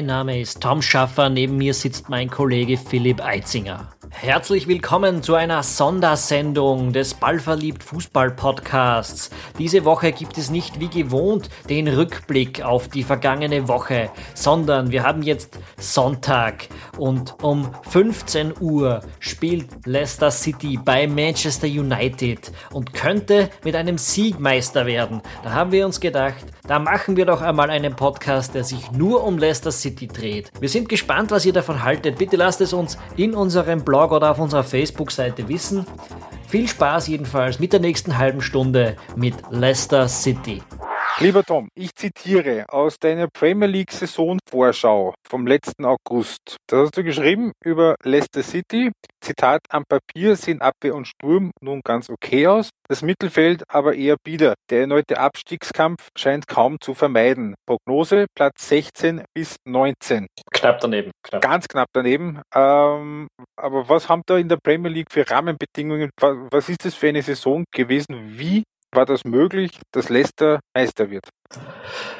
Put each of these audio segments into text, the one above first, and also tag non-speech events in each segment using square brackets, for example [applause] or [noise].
Mein Name ist Tom Schaffer, neben mir sitzt mein Kollege Philipp Eitzinger. Herzlich willkommen zu einer Sondersendung des Ballverliebt Fußball Podcasts. Diese Woche gibt es nicht wie gewohnt den Rückblick auf die vergangene Woche, sondern wir haben jetzt Sonntag und um 15 Uhr spielt Leicester City bei Manchester United und könnte mit einem Sieg Meister werden. Da haben wir uns gedacht, da machen wir doch einmal einen Podcast, der sich nur um Leicester City dreht. Wir sind gespannt, was ihr davon haltet. Bitte lasst es uns in unserem Blog oder auf unserer Facebook-Seite wissen. Viel Spaß jedenfalls mit der nächsten halben Stunde mit Leicester City. Lieber Tom, ich zitiere aus deiner Premier League Saisonvorschau vom letzten August. Da hast du geschrieben über Leicester City. Zitat, am Papier sehen Abwehr und Sturm nun ganz okay aus, das Mittelfeld aber eher bieder. Der erneute Abstiegskampf scheint kaum zu vermeiden. Prognose Platz 16 bis 19. Knapp daneben. Knapp. Ganz knapp daneben. Ähm, aber was haben da in der Premier League für Rahmenbedingungen? Was ist das für eine Saison gewesen? Wie war das möglich, dass Leicester Meister wird?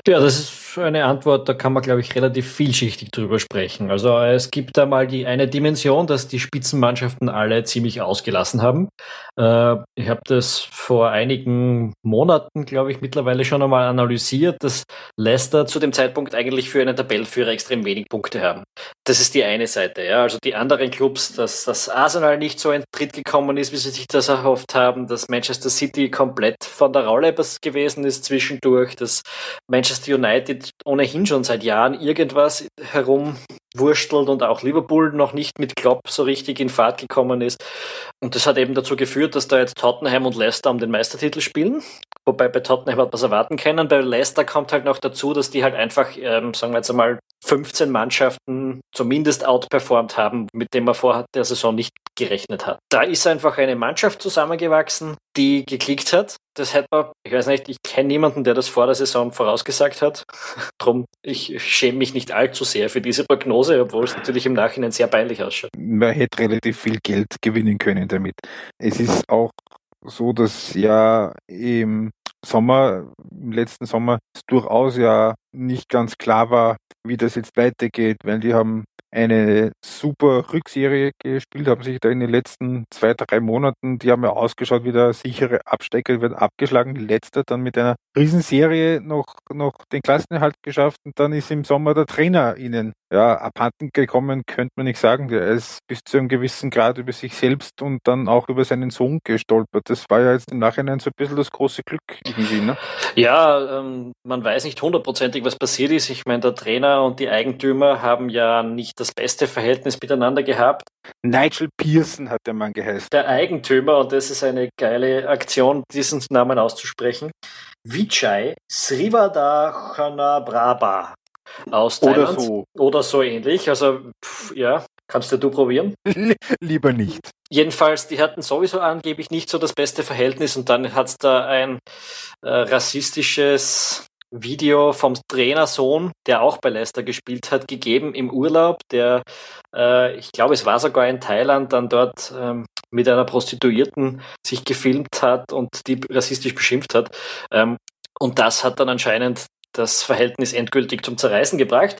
Ja, das ist eine Antwort, da kann man, glaube ich, relativ vielschichtig drüber sprechen. Also es gibt da mal die eine Dimension, dass die Spitzenmannschaften alle ziemlich ausgelassen haben. Äh, ich habe das vor einigen Monaten, glaube ich, mittlerweile schon einmal analysiert, dass Leicester zu dem Zeitpunkt eigentlich für einen Tabellenführer extrem wenig Punkte haben. Das ist die eine Seite. Ja. Also die anderen Clubs, dass das Arsenal nicht so ein Tritt gekommen ist, wie sie sich das erhofft haben, dass Manchester City komplett von der Rolle gewesen ist zwischendurch, dass Manchester United ohnehin schon seit Jahren irgendwas herumwurstelt und auch Liverpool noch nicht mit Klopp so richtig in Fahrt gekommen ist. Und das hat eben dazu geführt, dass da jetzt Tottenham und Leicester um den Meistertitel spielen. Wobei bei Tottenham hat man es erwarten können. Bei Leicester kommt halt noch dazu, dass die halt einfach, ähm, sagen wir jetzt einmal, 15 Mannschaften zumindest outperformt haben, mit dem man vor der Saison nicht gerechnet hat. Da ist einfach eine Mannschaft zusammengewachsen, die geklickt hat. Das hätte man, ich weiß nicht, ich kenne niemanden, der das vor der Saison vorausgesagt hat. [laughs] Drum, ich schäme mich nicht allzu sehr für diese Prognose, obwohl es natürlich im Nachhinein sehr peinlich ausschaut. Man hätte relativ viel Geld gewinnen können damit. Es ist auch so, dass ja im Sommer, im letzten Sommer, durchaus ja nicht ganz klar war, wie das jetzt weitergeht, weil die haben eine super Rückserie gespielt, haben sich da in den letzten zwei, drei Monaten, die haben ja ausgeschaut wie der sichere Abstecker, wird abgeschlagen, letzter dann mit einer Riesenserie noch, noch den Klassenerhalt geschafft und dann ist im Sommer der Trainer ihnen ja, abhanden gekommen, könnte man nicht sagen. Der ist bis zu einem gewissen Grad über sich selbst und dann auch über seinen Sohn gestolpert. Das war ja jetzt im Nachhinein so ein bisschen das große Glück irgendwie, ne? Ja, ähm, man weiß nicht hundertprozentig, was passiert ist. Ich meine, der Trainer und die Eigentümer haben ja nicht das beste Verhältnis miteinander gehabt. Nigel Pearson hat der Mann geheißen. Der Eigentümer, und das ist eine geile Aktion, diesen Namen auszusprechen. Vijay Srivadachanabraba aus Thailand. Oder so. Oder so ähnlich. Also, pff, ja, kannst du du probieren? Lieber nicht. Jedenfalls, die hatten sowieso angeblich nicht so das beste Verhältnis und dann hat es da ein äh, rassistisches Video vom Trainersohn, der auch bei Leicester gespielt hat, gegeben im Urlaub, der, äh, ich glaube, es war sogar in Thailand, dann dort ähm, mit einer Prostituierten sich gefilmt hat und die rassistisch beschimpft hat. Ähm, und das hat dann anscheinend das Verhältnis endgültig zum Zerreißen gebracht.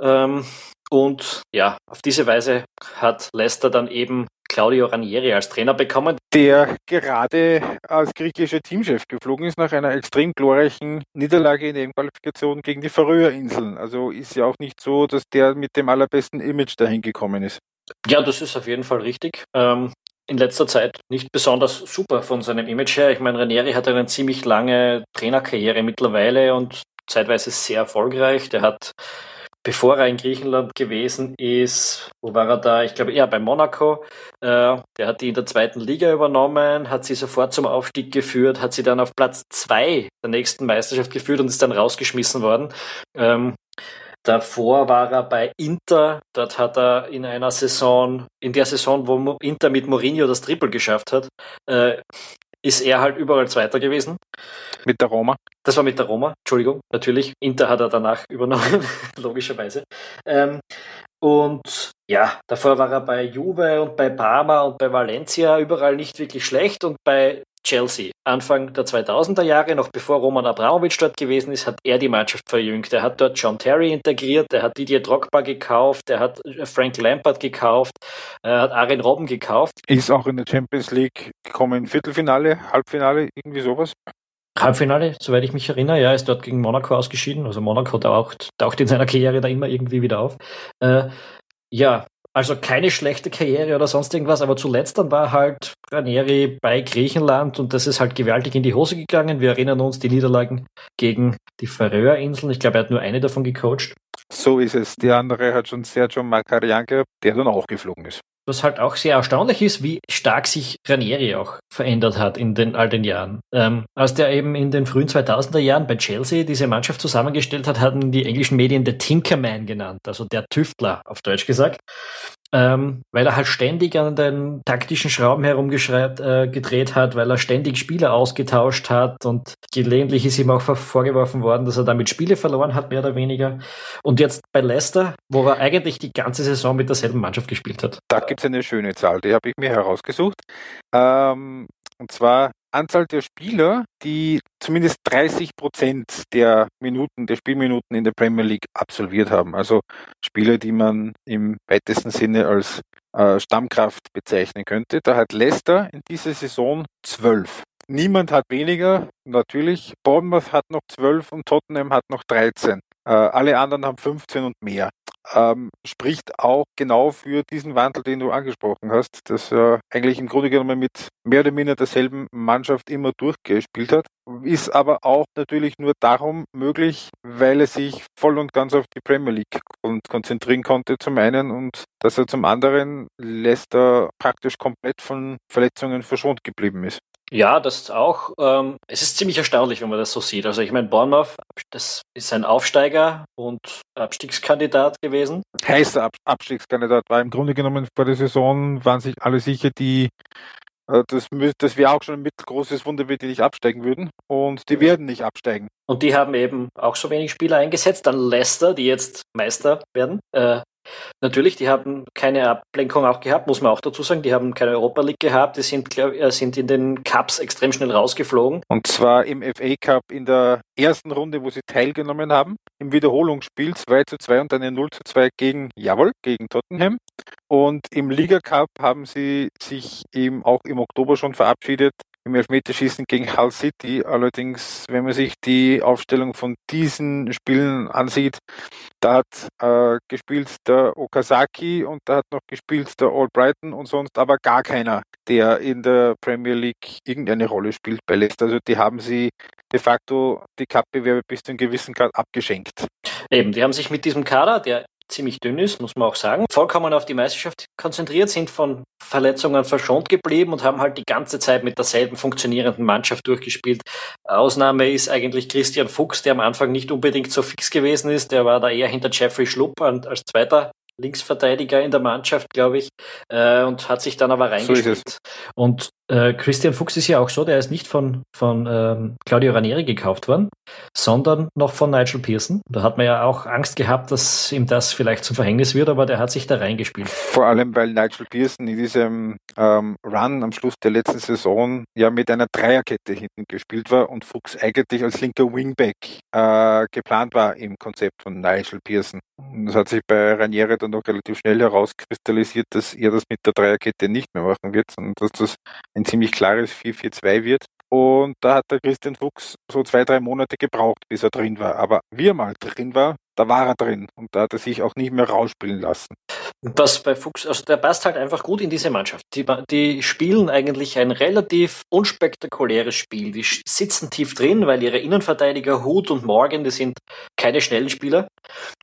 Ähm, und ja, auf diese Weise hat Leicester dann eben Claudio Ranieri als Trainer bekommen. Der gerade als griechischer Teamchef geflogen ist nach einer extrem glorreichen Niederlage in der Qualifikation gegen die Färöerinseln. Also ist ja auch nicht so, dass der mit dem allerbesten Image dahin gekommen ist. Ja, das ist auf jeden Fall richtig. Ähm, in letzter Zeit nicht besonders super von seinem Image her. Ich meine, Ranieri hat eine ziemlich lange Trainerkarriere mittlerweile und zeitweise sehr erfolgreich. Der hat, bevor er in Griechenland gewesen ist, wo war er da? Ich glaube eher bei Monaco. Äh, der hat die in der zweiten Liga übernommen, hat sie sofort zum Aufstieg geführt, hat sie dann auf Platz zwei der nächsten Meisterschaft geführt und ist dann rausgeschmissen worden. Ähm, Davor war er bei Inter. Dort hat er in einer Saison, in der Saison, wo Inter mit Mourinho das Triple geschafft hat, äh, ist er halt überall Zweiter gewesen. Mit der Roma? Das war mit der Roma, Entschuldigung, natürlich. Inter hat er danach übernommen, [laughs] logischerweise. Ähm, Und ja, davor war er bei Juve und bei Parma und bei Valencia überall nicht wirklich schlecht und bei Chelsea. Anfang der 2000er Jahre, noch bevor Roman Abramovic dort gewesen ist, hat er die Mannschaft verjüngt. Er hat dort John Terry integriert, er hat Didier Drogba gekauft, er hat Frank Lampard gekauft, er hat Arjen Robben gekauft. Ist auch in der Champions League gekommen, Viertelfinale, Halbfinale, irgendwie sowas? Halbfinale, soweit ich mich erinnere, ja, ist dort gegen Monaco ausgeschieden. Also Monaco taucht, taucht in seiner Karriere da immer irgendwie wieder auf. Äh, ja, also keine schlechte Karriere oder sonst irgendwas, aber zuletzt dann war halt Ranieri bei Griechenland und das ist halt gewaltig in die Hose gegangen. Wir erinnern uns die Niederlagen gegen die Färöerinseln. Ich glaube, er hat nur eine davon gecoacht. So ist es. Die andere hat schon Sergio Macarian gehabt, der dann auch geflogen ist. Was halt auch sehr erstaunlich ist, wie stark sich Ranieri auch verändert hat in den all den Jahren. Ähm, als der eben in den frühen 2000er Jahren bei Chelsea diese Mannschaft zusammengestellt hat, hatten die englischen Medien der Tinkerman genannt, also der Tüftler auf Deutsch gesagt ähm, weil er halt ständig an den taktischen Schrauben herumgedreht äh, hat, weil er ständig Spieler ausgetauscht hat und gelegentlich ist ihm auch vorgeworfen worden, dass er damit Spiele verloren hat, mehr oder weniger. Und jetzt bei Leicester, wo er eigentlich die ganze Saison mit derselben Mannschaft gespielt hat. Da gibt es eine schöne Zahl, die habe ich mir herausgesucht. Ähm, und zwar Anzahl der Spieler, die zumindest 30 Prozent der Minuten, der Spielminuten in der Premier League absolviert haben. Also Spieler, die man im weitesten Sinne als äh, Stammkraft bezeichnen könnte. Da hat Leicester in dieser Saison zwölf. Niemand hat weniger, natürlich. Bournemouth hat noch zwölf und Tottenham hat noch 13. Äh, alle anderen haben 15 und mehr ähm, spricht auch genau für diesen Wandel, den du angesprochen hast, dass er eigentlich im Grunde genommen mit mehr oder minder derselben Mannschaft immer durchgespielt hat. Ist aber auch natürlich nur darum möglich, weil er sich voll und ganz auf die Premier League konzentrieren konnte zum einen und dass er zum anderen Leicester praktisch komplett von Verletzungen verschont geblieben ist. Ja, das auch. Ähm, es ist ziemlich erstaunlich, wenn man das so sieht. Also ich meine, Bournemouth, das ist ein Aufsteiger und Abstiegskandidat gewesen. Heißer Ab Abstiegskandidat war im Grunde genommen vor der Saison, waren sich alle sicher, die äh, das, das wäre auch schon ein mittelgroßes Wunder, wenn die nicht absteigen würden. Und die werden nicht absteigen. Und die haben eben auch so wenig Spieler eingesetzt. Dann Leicester, die jetzt Meister werden. Äh, Natürlich, die haben keine Ablenkung auch gehabt, muss man auch dazu sagen. Die haben keine Europa League gehabt, die sind, glaub, äh, sind in den Cups extrem schnell rausgeflogen. Und zwar im FA Cup in der ersten Runde, wo sie teilgenommen haben, im Wiederholungsspiel 2 zu 2 und dann ein 0 zu 2 gegen, jawohl, gegen Tottenham. Und im Liga Cup haben sie sich eben auch im Oktober schon verabschiedet im Elfmeterschießen gegen Hull City. Allerdings, wenn man sich die Aufstellung von diesen Spielen ansieht, da hat äh, gespielt der Okazaki und da hat noch gespielt der Albrighton und sonst aber gar keiner, der in der Premier League irgendeine Rolle spielt bei Leicester. Also die haben sie de facto die Cup-Bewerbe bis zu einem gewissen Grad abgeschenkt. Eben, die haben sich mit diesem Kader, der ziemlich dünn ist, muss man auch sagen, vollkommen auf die Meisterschaft konzentriert, sind von Verletzungen verschont geblieben und haben halt die ganze Zeit mit derselben funktionierenden Mannschaft durchgespielt. Ausnahme ist eigentlich Christian Fuchs, der am Anfang nicht unbedingt so fix gewesen ist. Der war da eher hinter Jeffrey Schlupp als zweiter Linksverteidiger in der Mannschaft, glaube ich, äh, und hat sich dann aber reingespielt. So und äh, Christian Fuchs ist ja auch so, der ist nicht von, von ähm, Claudio Ranieri gekauft worden, sondern noch von Nigel Pearson. Da hat man ja auch Angst gehabt, dass ihm das vielleicht zum Verhängnis wird, aber der hat sich da reingespielt. Vor allem, weil Nigel Pearson in diesem ähm, Run am Schluss der letzten Saison ja mit einer Dreierkette hinten gespielt war und Fuchs eigentlich als linker Wingback äh, geplant war im Konzept von Nigel Pearson. Das hat sich bei Ranieri dann noch relativ schnell herauskristallisiert, dass er das mit der Dreierkette nicht mehr machen wird, sondern dass das ein ziemlich klares 4-4-2 wird. Und da hat der Christian Fuchs so zwei, drei Monate gebraucht, bis er drin war. Aber wie er mal drin war, da war er drin und da hat er sich auch nicht mehr rausspielen lassen. Was bei Fuchs, also der passt halt einfach gut in diese Mannschaft. Die, die spielen eigentlich ein relativ unspektakuläres Spiel. Die sitzen tief drin, weil ihre Innenverteidiger Hut und Morgan, die sind keine schnellen Spieler.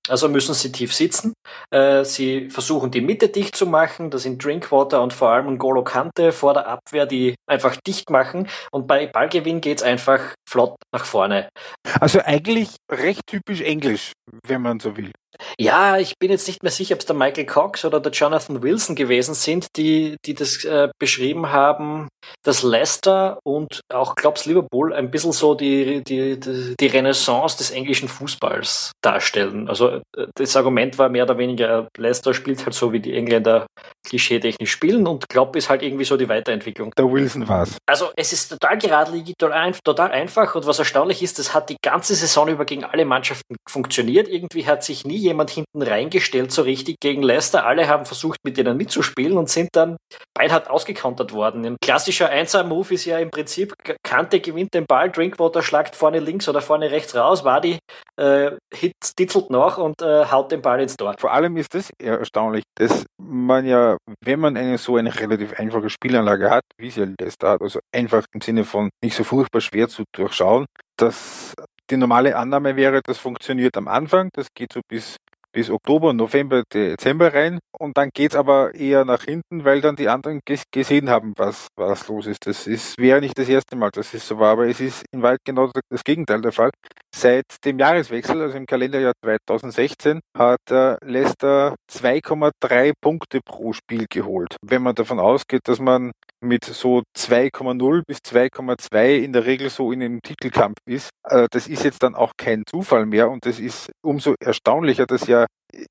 Also müssen sie tief sitzen. Äh, sie versuchen die Mitte dicht zu machen. Das sind Drinkwater und vor allem Golo Kante vor der Abwehr, die einfach dicht machen. Und bei Ballgewinn geht es einfach flott nach vorne. Also eigentlich recht typisch englisch, wenn man so will. Ja, ich bin jetzt nicht mehr sicher, ob es der Michael Cox oder der Jonathan Wilson gewesen sind, die, die das äh, beschrieben haben, dass Leicester und auch Klops Liverpool ein bisschen so die, die, die, die Renaissance des englischen Fußballs darstellen. Also äh, das Argument war mehr oder weniger, Leicester spielt halt so, wie die Engländer klischeetechnisch spielen und Klopp ist halt irgendwie so die Weiterentwicklung. Der Wilson war's. Also es ist total geradlinig, total einfach und was erstaunlich ist, das hat die ganze Saison über gegen alle Mannschaften funktioniert. Irgendwie hat sich nie jemand hinten reingestellt so richtig gegen Leicester. Alle haben versucht, mit denen mitzuspielen und sind dann beinhart ausgekontert worden. Ein klassischer 1er-Move ist ja im Prinzip, Kante gewinnt den Ball, Drinkwater schlagt vorne links oder vorne rechts raus, Wadi äh, titzelt nach und äh, haut den Ball ins Tor. Vor allem ist das erstaunlich, dass man ja, wenn man eine so eine relativ einfache Spielanlage hat, wie sie Leicester hat, also einfach im Sinne von nicht so furchtbar schwer zu durchschauen, dass die normale Annahme wäre, das funktioniert am Anfang, das geht so bis bis Oktober, November, Dezember rein und dann geht's aber eher nach hinten, weil dann die anderen gesehen haben, was, was los ist. Das ist, wäre nicht das erste Mal, dass es so war, aber es ist in weit genau das Gegenteil der Fall. Seit dem Jahreswechsel, also im Kalenderjahr 2016, hat äh, Leicester 2,3 Punkte pro Spiel geholt. Wenn man davon ausgeht, dass man mit so 2,0 bis 2,2 in der Regel so in einem Titelkampf ist, äh, das ist jetzt dann auch kein Zufall mehr und das ist umso erstaunlicher, dass ja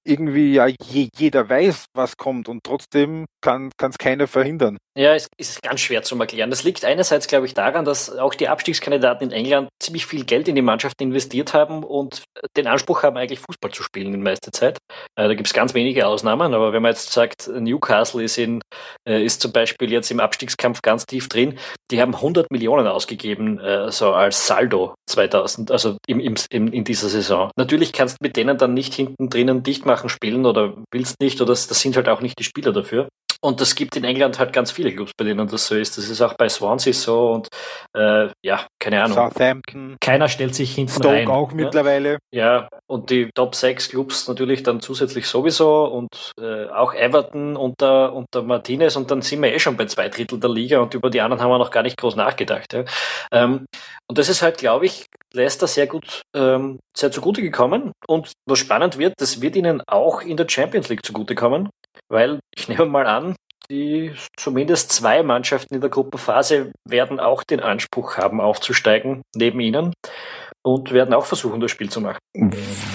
irgendwie ja je, jeder weiß, was kommt und trotzdem kann es keiner verhindern. Ja, es ist ganz schwer zu erklären. Das liegt einerseits, glaube ich, daran, dass auch die Abstiegskandidaten in England ziemlich viel Geld in die Mannschaft investiert haben und den Anspruch haben, eigentlich Fußball zu spielen in meiste Zeit. Äh, da gibt es ganz wenige Ausnahmen, aber wenn man jetzt sagt, Newcastle ist, in, äh, ist zum Beispiel jetzt im Abstiegskampf ganz tief drin, die haben 100 Millionen ausgegeben, äh, so als Saldo 2000, also im, im, in dieser Saison. Natürlich kannst du mit denen dann nicht hinten drinnen dicht machen spielen oder willst nicht oder das, das sind halt auch nicht die Spieler dafür. Und das gibt in England halt ganz viele Clubs, bei denen das so ist. Das ist auch bei Swansea so und äh, ja, keine Ahnung. Southampton. Keiner stellt sich hinten Stoke rein. auch ja? mittlerweile. Ja, und die Top 6 Clubs natürlich dann zusätzlich sowieso und äh, auch Everton unter, unter Martinez und dann sind wir eh schon bei zwei Drittel der Liga und über die anderen haben wir noch gar nicht groß nachgedacht. Ja. Ähm, und das ist halt, glaube ich, Leicester sehr gut, ähm, sehr zugute gekommen. Und was spannend wird, das wird ihnen auch in der Champions League zugutekommen weil ich nehme mal an, die zumindest zwei Mannschaften in der Gruppenphase werden auch den Anspruch haben, aufzusteigen neben ihnen und werden auch versuchen, das Spiel zu machen.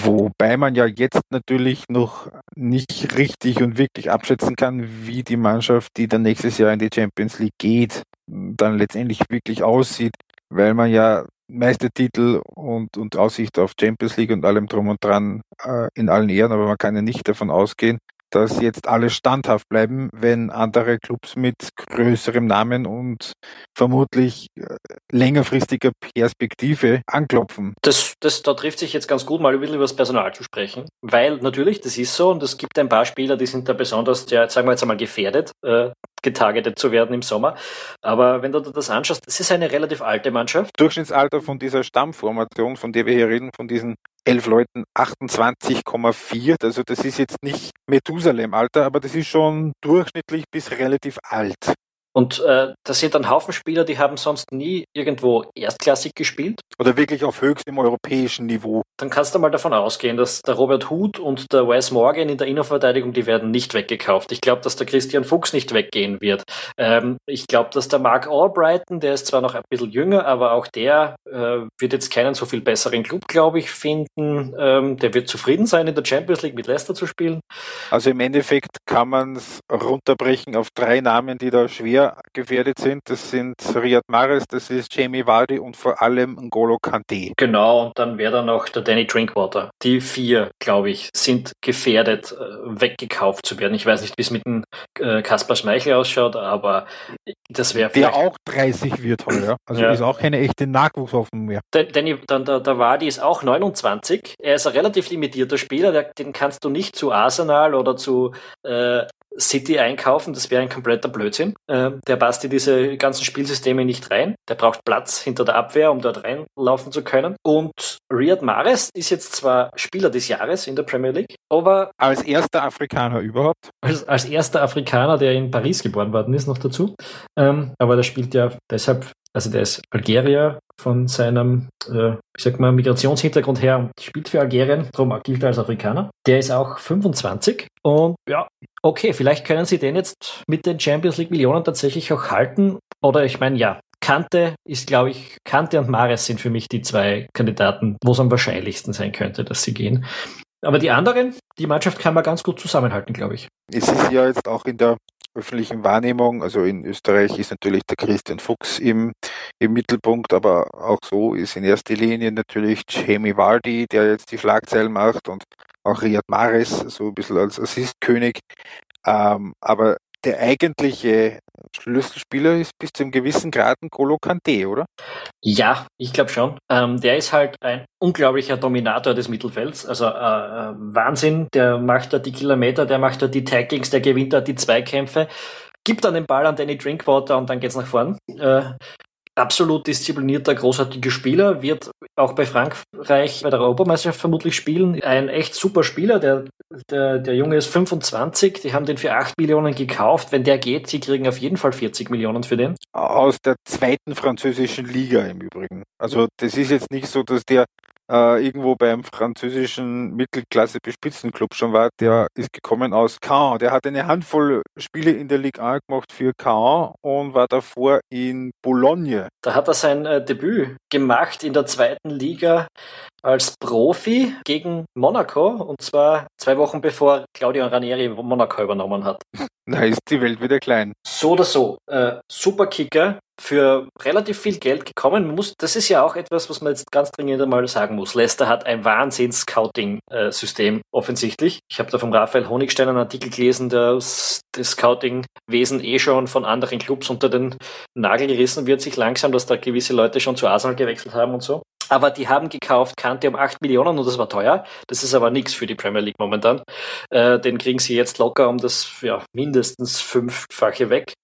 Wobei man ja jetzt natürlich noch nicht richtig und wirklich abschätzen kann, wie die Mannschaft, die dann nächstes Jahr in die Champions League geht, dann letztendlich wirklich aussieht, weil man ja Meistertitel und, und Aussicht auf Champions League und allem drum und dran äh, in allen Ehren, aber man kann ja nicht davon ausgehen, dass jetzt alle standhaft bleiben, wenn andere Clubs mit größerem Namen und vermutlich äh, längerfristiger Perspektive anklopfen. Das, das, da trifft sich jetzt ganz gut, mal ein bisschen über das Personal zu sprechen, weil natürlich, das ist so und es gibt ein paar Spieler, die sind da besonders, ja, sagen wir jetzt einmal gefährdet, äh, getargetet zu werden im Sommer. Aber wenn du dir das anschaust, es ist eine relativ alte Mannschaft. Durchschnittsalter von dieser Stammformation, von der wir hier reden, von diesen elf Leuten 28,4. Also das ist jetzt nicht Methusalem-Alter, aber das ist schon durchschnittlich bis relativ alt. Und äh, das sind dann Haufen Spieler, die haben sonst nie irgendwo erstklassig gespielt. Oder wirklich auf höchstem europäischen Niveau. Dann kannst du mal davon ausgehen, dass der Robert Huth und der Wes Morgan in der Innenverteidigung, die werden nicht weggekauft. Ich glaube, dass der Christian Fuchs nicht weggehen wird. Ähm, ich glaube, dass der Mark Albrighton, der ist zwar noch ein bisschen jünger, aber auch der äh, wird jetzt keinen so viel besseren Club, glaube ich, finden. Ähm, der wird zufrieden sein, in der Champions League mit Leicester zu spielen. Also im Endeffekt kann man es runterbrechen auf drei Namen, die da schwer gefährdet sind. Das sind Riyad Mahrez, das ist Jamie Vardy und vor allem N'Golo Kante. Genau, und dann wäre da noch der Danny Drinkwater. Die vier, glaube ich, sind gefährdet, äh, weggekauft zu werden. Ich weiß nicht, wie es mit dem äh, Kaspar Schmeichel ausschaut, aber das wäre Der auch 30 wird heuer. Also ja. ist auch keine echte Nachwuchshoffnung mehr. Danny, dann der, der Vardy ist auch 29. Er ist ein relativ limitierter Spieler, der, den kannst du nicht zu Arsenal oder zu äh, City einkaufen, das wäre ein kompletter Blödsinn. Äh, der passt in diese ganzen Spielsysteme nicht rein. Der braucht Platz hinter der Abwehr, um dort reinlaufen zu können. Und Riyad Mahrez ist jetzt zwar Spieler des Jahres in der Premier League, aber... Als erster Afrikaner überhaupt? Als, als erster Afrikaner, der in Paris geboren worden ist, noch dazu. Ähm, aber der spielt ja deshalb, also der ist Algerier, von seinem, äh, ich sag mal, Migrationshintergrund her spielt für Algerien, darum gilt er als Afrikaner. Der ist auch 25 und ja, okay, vielleicht können sie den jetzt mit den Champions League Millionen tatsächlich auch halten. Oder ich meine, ja, Kante ist, glaube ich, Kante und Mares sind für mich die zwei Kandidaten, wo es am wahrscheinlichsten sein könnte, dass sie gehen. Aber die anderen, die Mannschaft kann man ganz gut zusammenhalten, glaube ich. Es ist ja jetzt auch in der öffentlichen Wahrnehmung, also in Österreich ist natürlich der Christian Fuchs im, im Mittelpunkt, aber auch so ist in erster Linie natürlich Jamie Vardy, der jetzt die Schlagzeilen macht und auch Riyad Mahrez, so ein bisschen als Assistkönig. Ähm, aber der eigentliche Schlüsselspieler ist bis zu einem gewissen Grad ein Golo Kante, oder? Ja, ich glaube schon. Ähm, der ist halt ein unglaublicher Dominator des Mittelfelds. Also äh, äh, Wahnsinn, der macht da die Kilometer, der macht da die Tacklings, der gewinnt da die Zweikämpfe gibt dann den Ball an Danny Drinkwater und dann geht's nach vorn. Äh, absolut disziplinierter, großartiger Spieler, wird auch bei Frankreich bei der Europameisterschaft vermutlich spielen. Ein echt super Spieler, der, der, der Junge ist 25, die haben den für 8 Millionen gekauft. Wenn der geht, sie kriegen auf jeden Fall 40 Millionen für den. Aus der zweiten französischen Liga im Übrigen. Also das ist jetzt nicht so, dass der äh, irgendwo beim französischen Mittelklasse Spitzenclub schon war, der ist gekommen aus Caen. Der hat eine Handvoll Spiele in der Ligue 1 gemacht für Caen und war davor in Boulogne. Da hat er sein äh, Debüt gemacht in der zweiten Liga als Profi gegen Monaco und zwar zwei Wochen bevor Claudio Ranieri Monaco übernommen hat. [laughs] Na, ist die Welt wieder klein. So oder so. Äh, super Kicker, für relativ viel Geld gekommen. Muss, das ist ja auch etwas, was man jetzt ganz dringend einmal sagen muss. Leicester hat ein Wahnsinns-Scouting-System offensichtlich. Ich habe da vom Raphael Honigstein einen Artikel gelesen, der das Scouting-Wesen eh schon von anderen Clubs unter den Nagel gerissen wird, sich langsam, dass da gewisse Leute schon zu Arsenal gewechselt haben und so. Aber die haben gekauft Kante um 8 Millionen und das war teuer. Das ist aber nichts für die Premier League momentan. Äh, den kriegen sie jetzt locker um das ja, mindestens fünffache weg.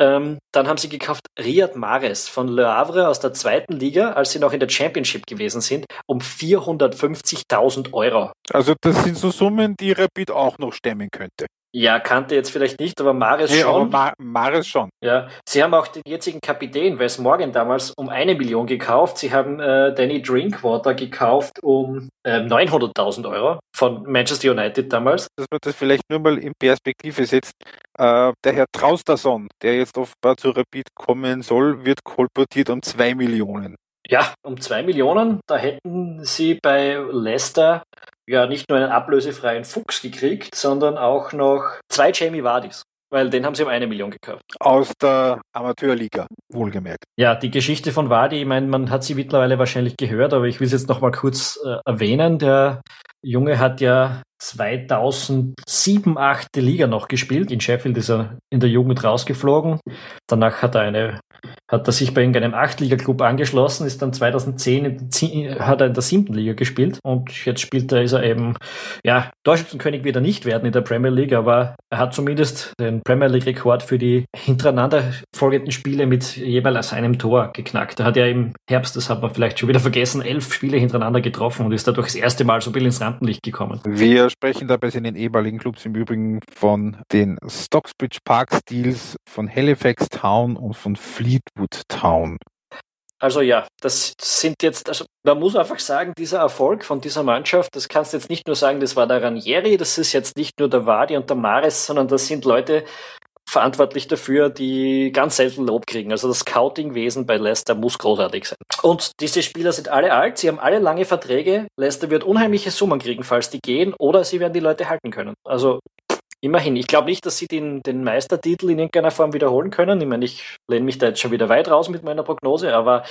Ähm, dann haben sie gekauft Riyad Mahrez von Le Havre aus der zweiten Liga, als sie noch in der Championship gewesen sind, um 450.000 Euro. Also das sind so Summen, die Rapid auch noch stemmen könnte. Ja, kannte jetzt vielleicht nicht, aber Mares hey, schon. Aber Mares schon. Ja, sie haben auch den jetzigen Kapitän Wes Morgan damals um eine Million gekauft. Sie haben äh, Danny Drinkwater gekauft um äh, 900.000 Euro von Manchester United damals. Dass man das vielleicht nur mal in Perspektive setzt. Äh, der Herr Traustason, der jetzt offenbar zu Rapid kommen soll, wird kolportiert um zwei Millionen. Ja, um zwei Millionen. Da hätten sie bei Leicester ja nicht nur einen ablösefreien Fuchs gekriegt, sondern auch noch zwei Jamie Wardis. Weil den haben sie um eine Million gekauft. Aus der Amateurliga, wohlgemerkt. Ja, die Geschichte von Wadi, ich meine, man hat sie mittlerweile wahrscheinlich gehört, aber ich will es jetzt noch mal kurz äh, erwähnen. Der Junge hat ja 2007, 8. Liga noch gespielt. In Sheffield ist er in der Jugend rausgeflogen. Danach hat er eine, hat er sich bei irgendeinem Achtliga-Club angeschlossen, ist dann 2010 in, hat er in der siebten Liga gespielt und jetzt spielt er, ist er eben, ja, Torschützenkönig wird er nicht werden in der Premier League, aber er hat zumindest den Premier League-Rekord für die hintereinander folgenden Spiele mit jeweils einem Tor geknackt. Er hat ja im Herbst, das hat man vielleicht schon wieder vergessen, elf Spiele hintereinander getroffen und ist dadurch das erste Mal so ein bisschen ins Rampenlicht gekommen. Wir sprechen dabei in den ehemaligen Clubs im Übrigen von den Stocksbridge Park Steels, von Halifax Town und von Fleetwood Town. Also ja, das sind jetzt, also man muss einfach sagen, dieser Erfolg von dieser Mannschaft, das kannst du jetzt nicht nur sagen, das war der Ranieri, das ist jetzt nicht nur der Wadi und der Mares, sondern das sind Leute, verantwortlich dafür, die ganz selten Lob kriegen. Also das Scouting-Wesen bei Leicester muss großartig sein. Und diese Spieler sind alle alt, sie haben alle lange Verträge. Leicester wird unheimliche Summen kriegen, falls die gehen, oder sie werden die Leute halten können. Also Immerhin. Ich glaube nicht, dass sie den, den Meistertitel in irgendeiner Form wiederholen können. Ich meine, ich lehne mich da jetzt schon wieder weit raus mit meiner Prognose, aber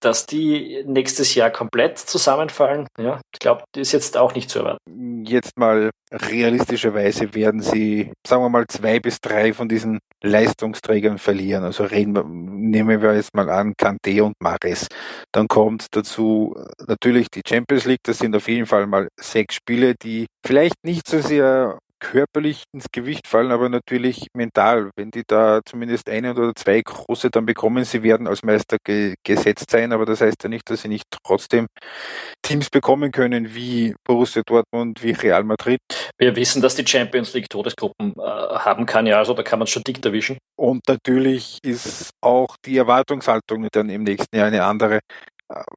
dass die nächstes Jahr komplett zusammenfallen, ja, ich glaube, ist jetzt auch nicht zu erwarten. Jetzt mal realistischerweise werden sie, sagen wir mal, zwei bis drei von diesen Leistungsträgern verlieren. Also reden wir, nehmen wir jetzt mal an, Kante und Mares. Dann kommt dazu natürlich die Champions League. Das sind auf jeden Fall mal sechs Spiele, die vielleicht nicht so sehr körperlich ins Gewicht fallen, aber natürlich mental. Wenn die da zumindest eine oder zwei große dann bekommen, sie werden als Meister ge gesetzt sein, aber das heißt ja nicht, dass sie nicht trotzdem Teams bekommen können wie Borussia Dortmund, wie Real Madrid. Wir wissen, dass die Champions League Todesgruppen äh, haben kann, ja, also da kann man schon dick erwischen. Und natürlich ist auch die Erwartungshaltung dann im nächsten Jahr eine andere.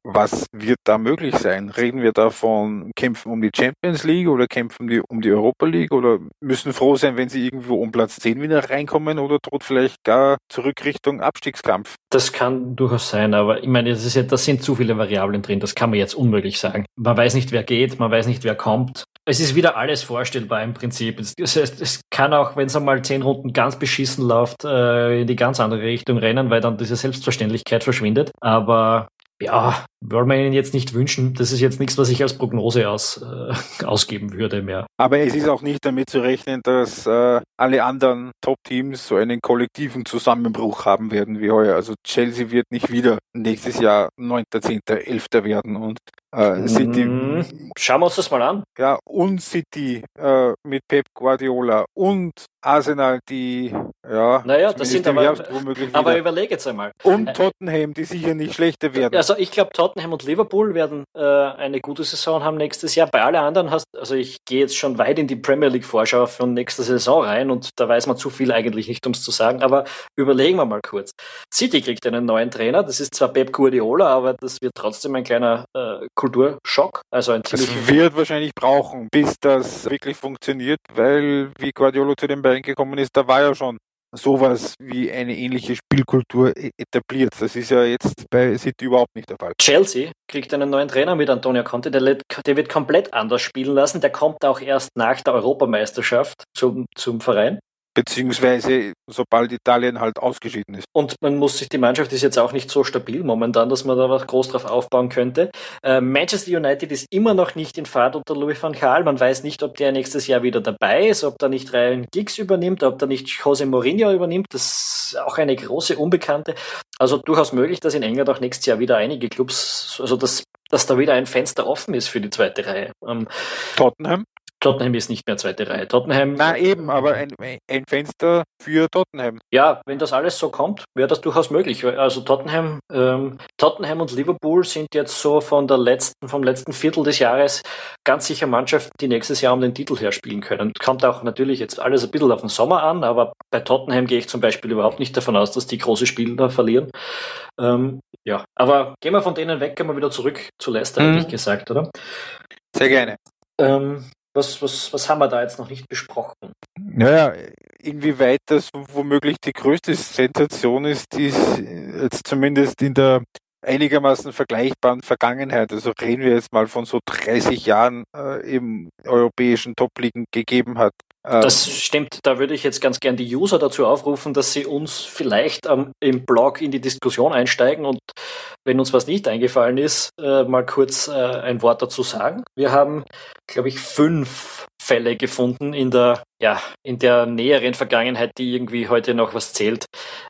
Was wird da möglich sein? Reden wir davon, kämpfen um die Champions League oder kämpfen die um die Europa League oder müssen froh sein, wenn sie irgendwo um Platz 10 wieder reinkommen oder droht vielleicht gar zurück Richtung Abstiegskampf? Das kann durchaus sein, aber ich meine, das, ist ja, das sind zu viele Variablen drin, das kann man jetzt unmöglich sagen. Man weiß nicht, wer geht, man weiß nicht, wer kommt. Es ist wieder alles vorstellbar im Prinzip. Es, es, es kann auch, wenn es einmal zehn Runden ganz beschissen läuft, äh, in die ganz andere Richtung rennen, weil dann diese Selbstverständlichkeit verschwindet. Aber ja, wollen wir Ihnen jetzt nicht wünschen. Das ist jetzt nichts, was ich als Prognose aus, äh, ausgeben würde mehr. Aber es ist auch nicht damit zu rechnen, dass äh, alle anderen Top-Teams so einen kollektiven Zusammenbruch haben werden wie heuer. Also Chelsea wird nicht wieder nächstes Jahr 9., 10., 11. werden und äh, City. Mm, schauen wir uns das mal an. Ja, und City äh, mit Pep Guardiola und Arsenal, die ja, naja, das sind aber, aber überlege jetzt einmal. Und Tottenham, die sicher nicht schlechter werden. Also ich glaube, Tottenham und Liverpool werden äh, eine gute Saison haben nächstes Jahr. Bei allen anderen hast, also ich gehe jetzt schon weit in die Premier League Vorschau von nächster Saison rein und da weiß man zu viel eigentlich nicht, um es zu sagen. Aber überlegen wir mal kurz. City kriegt einen neuen Trainer. Das ist zwar Pep Guardiola, aber das wird trotzdem ein kleiner äh, Kulturschock. Also ein Es wird wahrscheinlich brauchen, bis das wirklich funktioniert, weil wie Guardiola zu den Bayern gekommen ist, da war ja schon sowas wie eine ähnliche Spielkultur e-, etabliert. Das ist ja jetzt bei City überhaupt nicht der Fall. Chelsea kriegt einen neuen Trainer mit Antonio Conte, der, der wird komplett anders spielen lassen. Der kommt auch erst nach der Europameisterschaft zum, zum Verein beziehungsweise sobald Italien halt ausgeschieden ist. Und man muss sich, die Mannschaft ist jetzt auch nicht so stabil momentan, dass man da was groß drauf aufbauen könnte. Äh, Manchester United ist immer noch nicht in Fahrt unter Louis van Gaal. Man weiß nicht, ob der nächstes Jahr wieder dabei ist, ob da nicht Ryan Giggs übernimmt, ob da nicht Jose Mourinho übernimmt. Das ist auch eine große Unbekannte. Also durchaus möglich, dass in England auch nächstes Jahr wieder einige Clubs, also dass dass da wieder ein Fenster offen ist für die zweite Reihe. Ähm, Tottenham? Tottenham ist nicht mehr zweite Reihe. Tottenham. Na eben, aber ein, ein Fenster für Tottenham. Ja, wenn das alles so kommt, wäre das durchaus möglich. Also Tottenham, ähm, Tottenham und Liverpool sind jetzt so von der letzten, vom letzten Viertel des Jahres ganz sicher Mannschaften, die nächstes Jahr um den Titel herspielen können. Kommt auch natürlich jetzt alles ein bisschen auf den Sommer an, aber bei Tottenham gehe ich zum Beispiel überhaupt nicht davon aus, dass die große Spiele da verlieren. Ähm, ja, aber gehen wir von denen weg, gehen wir wieder zurück zu Leicester, mhm. hätte ich gesagt, oder? Sehr gerne. Ähm, was, was, was haben wir da jetzt noch nicht besprochen? Naja, inwieweit das womöglich die größte Sensation ist, ist jetzt zumindest in der einigermaßen vergleichbaren Vergangenheit, also reden wir jetzt mal von so 30 Jahren äh, im europäischen Top-Ligen gegeben hat. Ähm, das stimmt, da würde ich jetzt ganz gern die User dazu aufrufen, dass sie uns vielleicht ähm, im Blog in die Diskussion einsteigen und wenn uns was nicht eingefallen ist, äh, mal kurz äh, ein Wort dazu sagen. Wir haben, glaube ich, fünf Fälle gefunden in der, ja, in der näheren Vergangenheit, die irgendwie heute noch was zählt,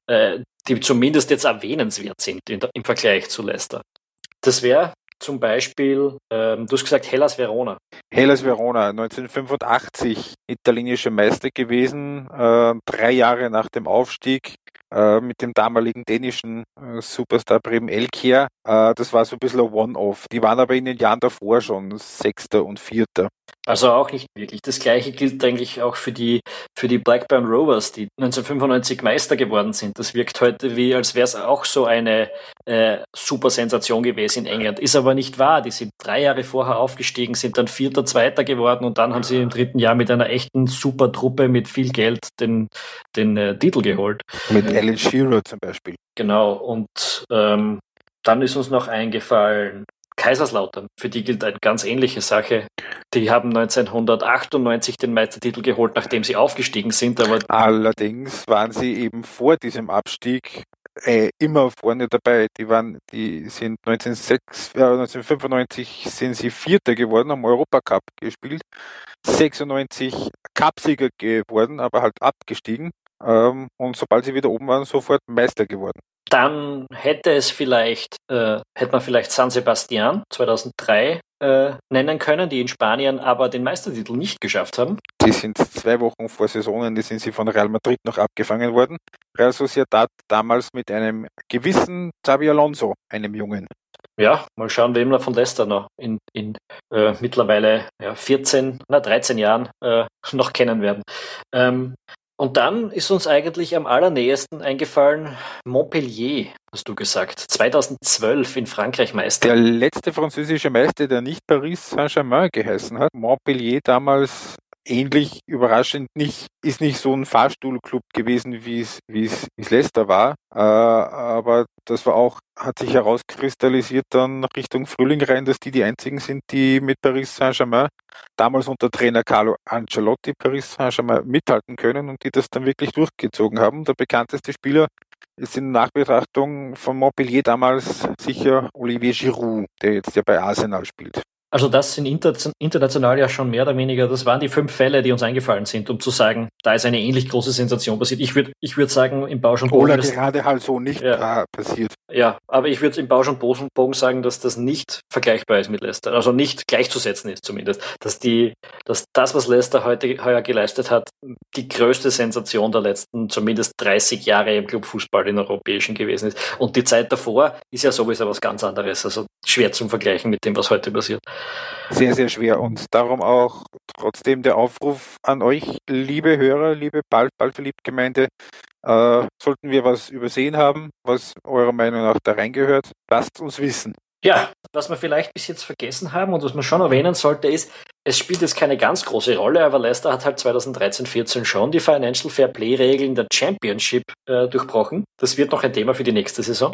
äh, die zumindest jetzt erwähnenswert sind der, im Vergleich zu Leicester. Das wäre zum Beispiel, ähm, du hast gesagt Hellas Verona. Hellas Verona, 1985 italienischer Meister gewesen, äh, drei Jahre nach dem Aufstieg äh, mit dem damaligen dänischen äh, Superstar Brem Elkier. Äh, das war so ein bisschen ein One-Off. Die waren aber in den Jahren davor schon Sechster und Vierter. Also auch nicht wirklich. Das gleiche gilt eigentlich auch für die, für die Blackburn Rovers, die 1995 Meister geworden sind. Das wirkt heute wie, als wäre es auch so eine äh, super Sensation gewesen in England. Ist aber nicht wahr. Die sind drei Jahre vorher aufgestiegen, sind dann Vierter, Zweiter geworden und dann haben sie im dritten Jahr mit einer echten super Truppe mit viel Geld den, den äh, Titel geholt. Mit Alan Shearer zum Beispiel. Genau. Und ähm, dann ist uns noch eingefallen, Kaiserslautern, für die gilt eine ganz ähnliche Sache. Die haben 1998 den Meistertitel geholt, nachdem sie aufgestiegen sind. Aber Allerdings waren sie eben vor diesem Abstieg äh, immer vorne dabei. Die waren, die sind 1906, äh, 1995 sind sie Vierter geworden, haben Europacup gespielt, 96 Cupsieger geworden, aber halt abgestiegen. Ähm, und sobald sie wieder oben waren, sofort Meister geworden. Dann hätte es vielleicht, äh, hätte man vielleicht San Sebastian 2003 äh, nennen können, die in Spanien aber den Meistertitel nicht geschafft haben. Die sind zwei Wochen vor Saisonende sind sie von Real Madrid noch abgefangen worden. Real Sociedad damals mit einem gewissen Xavi Alonso, einem Jungen. Ja, mal schauen, wem wir von Leicester noch in, in äh, mittlerweile ja, 14, na 13 Jahren äh, noch kennen werden. Ähm, Und dann ist uns eigentlich am allernähesten eingefallen Montpellier, hast du gesagt. 2012 in Frankreich Meister. Der letzte französische Meister, der nicht Paris Saint-Germain geheißen hat. Montpellier damals ähnlich überraschend nicht, ist nicht so ein Fahrstuhlclub gewesen, wie es, wie es, wie es Leicester war. Äh, aber das war auch, hat sich herauskristallisiert dann Richtung Frühling rein, dass die die einzigen sind, die mit Paris Saint-Germain damals unter Trainer Carlo Ancelotti Paris Saint-Germain mithalten können und die das dann wirklich durchgezogen haben. Der bekannteste Spieler ist in Nachbetrachtung von Montpellier damals sicher Olivier Giroud, der jetzt ja bei Arsenal spielt. Also das sind international ja schon mehr oder weniger, das waren die fünf Fälle, die uns eingefallen sind, um zu sagen, da ist eine ähnlich große Sensation passiert. Ich würde ich würd sagen, im Bausch und Bogen... Oder gerade halt so nicht ja. passiert. Ja, aber ich würde im Bausch und Bogen sagen, dass das nicht vergleichbar ist mit Leicester, also nicht gleichzusetzen ist zumindest. Dass, die, dass das, was Leicester heute heuer geleistet hat, die größte Sensation der letzten zumindest 30 Jahre im Clubfußball in europäischen gewesen ist. Und die Zeit davor ist ja sowieso was ganz anderes, also schwer zum Vergleichen mit dem, was heute passiert. Sehr, sehr schwer und darum auch trotzdem der Aufruf an euch, liebe Hörer, liebe Ball, Ballverliebt Gemeinde, äh, sollten wir was übersehen haben, was eurer Meinung nach da reingehört, lasst uns wissen. Ja, was wir vielleicht bis jetzt vergessen haben und was man schon erwähnen sollte, ist, es spielt jetzt keine ganz große Rolle, aber Leicester hat halt 2013-14 schon die Financial Fair Play-Regeln der Championship äh, durchbrochen. Das wird noch ein Thema für die nächste Saison.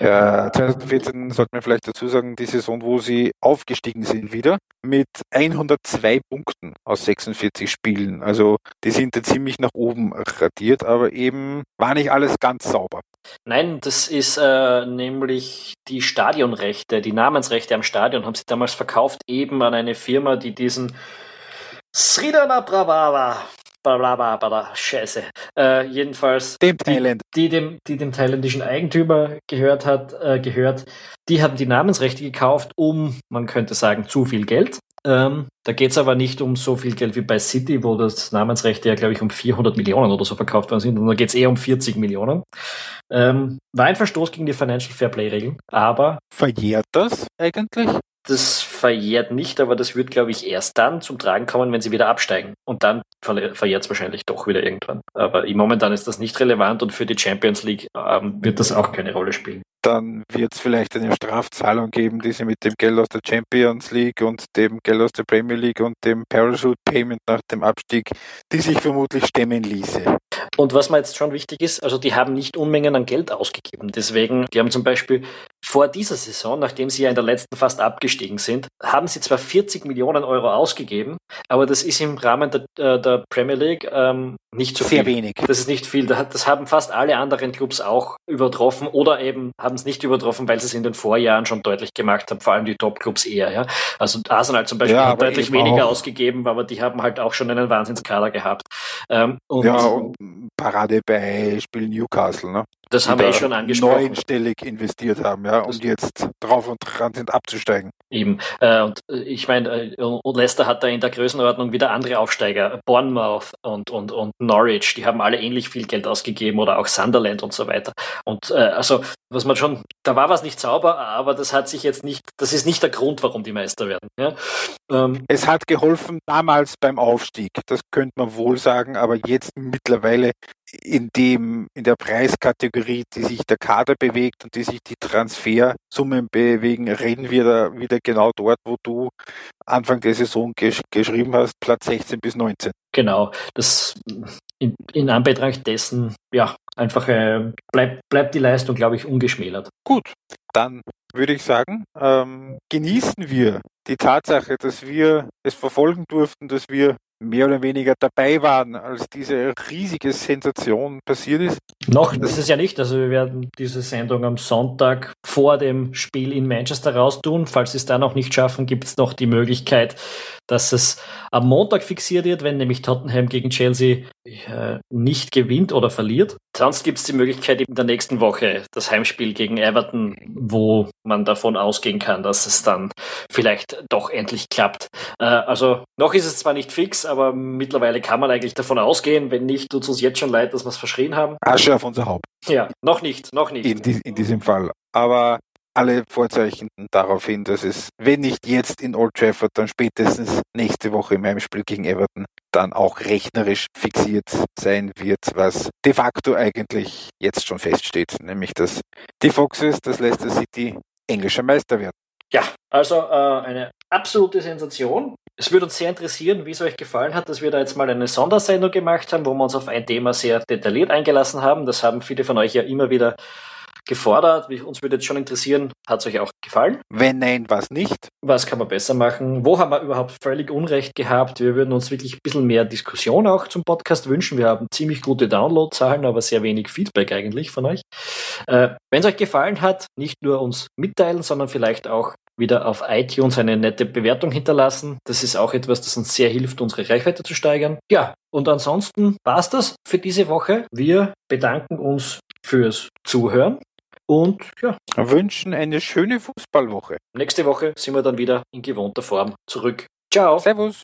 Ja, 2014 sollte man vielleicht dazu sagen, die Saison, wo sie aufgestiegen sind wieder, mit 102 Punkten aus 46 Spielen. Also die sind da ziemlich nach oben radiert, aber eben war nicht alles ganz sauber. Nein, das ist äh, nämlich die Stadionrechte, die Namensrechte am Stadion haben sie damals verkauft, eben an eine Firma, die diesen Sridana Brababa Blablabla, Scheiße. Äh, jedenfalls dem. Die, die, dem, die dem thailändischen Eigentümer gehört hat, äh, gehört, die haben die Namensrechte gekauft um, man könnte sagen, zu viel Geld. Ähm, da geht es aber nicht um so viel Geld wie bei City, wo das Namensrechte ja, glaube ich, um 400 Millionen oder so verkauft worden sind. Und da geht es eher um 40 Millionen. Ähm, war ein Verstoß gegen die Financial Fair Play Regeln, aber. Verjährt das eigentlich? Das verjährt nicht, aber das wird, glaube ich, erst dann zum Tragen kommen, wenn sie wieder absteigen. Und dann verjährt es wahrscheinlich doch wieder irgendwann. Aber momentan ist das nicht relevant und für die Champions League ähm, wird das auch keine Rolle spielen. Dann wird es vielleicht eine Strafzahlung geben, die sie mit dem Geld aus der Champions League und dem Geld aus der Premier League und dem Parachute Payment nach dem Abstieg, die sich vermutlich stemmen ließe. Und was mir jetzt schon wichtig ist, also die haben nicht Unmengen an Geld ausgegeben. Deswegen, die haben zum Beispiel vor dieser Saison, nachdem sie ja in der letzten fast abgestiegen sind, haben sie zwar 40 Millionen Euro ausgegeben, aber das ist im Rahmen der, äh, der Premier League ähm, nicht so Sehr viel. wenig. Das ist nicht viel. Das haben fast alle anderen Clubs auch übertroffen oder eben haben es nicht übertroffen, weil sie es in den Vorjahren schon deutlich gemacht haben, vor allem die Top-Clubs eher. Ja? Also Arsenal zum Beispiel ja, hat deutlich weniger auch. ausgegeben, aber die haben halt auch schon einen Wahnsinnskader gehabt. Ähm, und ja, und Paradebeispiel Newcastle, ne? Das haben wir eh schon angesprochen. Neunstellig investiert haben, ja, und jetzt drauf und dran sind abzusteigen. Eben. Äh, und äh, ich meine, äh, und Leicester hat da in der Größenordnung wieder andere Aufsteiger. Bournemouth und, und, und Norwich, die haben alle ähnlich viel Geld ausgegeben oder auch Sunderland und so weiter. Und äh, also, was man schon, da war was nicht sauber, aber das hat sich jetzt nicht, das ist nicht der Grund, warum die Meister werden. Ja? Ähm, es hat geholfen damals beim Aufstieg, das könnte man wohl sagen, aber jetzt mittlerweile in dem, in der Preiskategorie, die sich der Kader bewegt und die sich die Transfersummen bewegen, reden wir da wieder genau dort, wo du Anfang der Saison gesch geschrieben hast, Platz 16 bis 19. Genau, das in, in Anbetracht dessen, ja, einfach äh, bleibt, bleibt die Leistung, glaube ich, ungeschmälert. Gut, dann würde ich sagen, ähm, genießen wir die Tatsache, dass wir es verfolgen durften, dass wir mehr oder weniger dabei waren, als diese riesige Sensation passiert ist? Noch ist es ja nicht. Also wir werden diese Sendung am Sonntag vor dem Spiel in Manchester raustun. Falls sie es da noch nicht schaffen, gibt es noch die Möglichkeit, dass es am Montag fixiert wird, wenn nämlich Tottenham gegen Chelsea äh, nicht gewinnt oder verliert. Sonst gibt es die Möglichkeit in der nächsten Woche das Heimspiel gegen Everton, wo man davon ausgehen kann, dass es dann vielleicht doch endlich klappt. Äh, also noch ist es zwar nicht fix, aber mittlerweile kann man eigentlich davon ausgehen. Wenn nicht, tut es uns jetzt schon leid, dass wir es verschrien haben. Asche auf unser Haupt. Ja, noch nicht, noch nicht. In, die, in diesem Fall. Aber alle Vorzeichen darauf hin, dass es, wenn nicht jetzt in Old Trafford, dann spätestens nächste Woche im Heimspiel gegen Everton dann auch rechnerisch fixiert sein wird, was de facto eigentlich jetzt schon feststeht, nämlich dass die Foxes, das Leicester City, englischer Meister werden. Ja, also äh, eine absolute Sensation. Es würde uns sehr interessieren, wie es euch gefallen hat, dass wir da jetzt mal eine Sondersendung gemacht haben, wo wir uns auf ein Thema sehr detailliert eingelassen haben. Das haben viele von euch ja immer wieder gefordert. Uns würde jetzt schon interessieren, hat es euch auch gefallen? Wenn nein, was nicht? Was kann man besser machen? Wo haben wir überhaupt völlig Unrecht gehabt? Wir würden uns wirklich ein bisschen mehr Diskussion auch zum Podcast wünschen. Wir haben ziemlich gute Downloadzahlen, aber sehr wenig Feedback eigentlich von euch. Äh, Wenn es euch gefallen hat, nicht nur uns mitteilen, sondern vielleicht auch wieder auf iTunes eine nette Bewertung hinterlassen. Das ist auch etwas, das uns sehr hilft, unsere Reichweite zu steigern. Ja, und ansonsten war's das für diese Woche. Wir bedanken uns fürs Zuhören und ja. Wünschen eine schöne Fußballwoche. Nächste Woche sind wir dann wieder in gewohnter Form zurück. Ciao. Servus.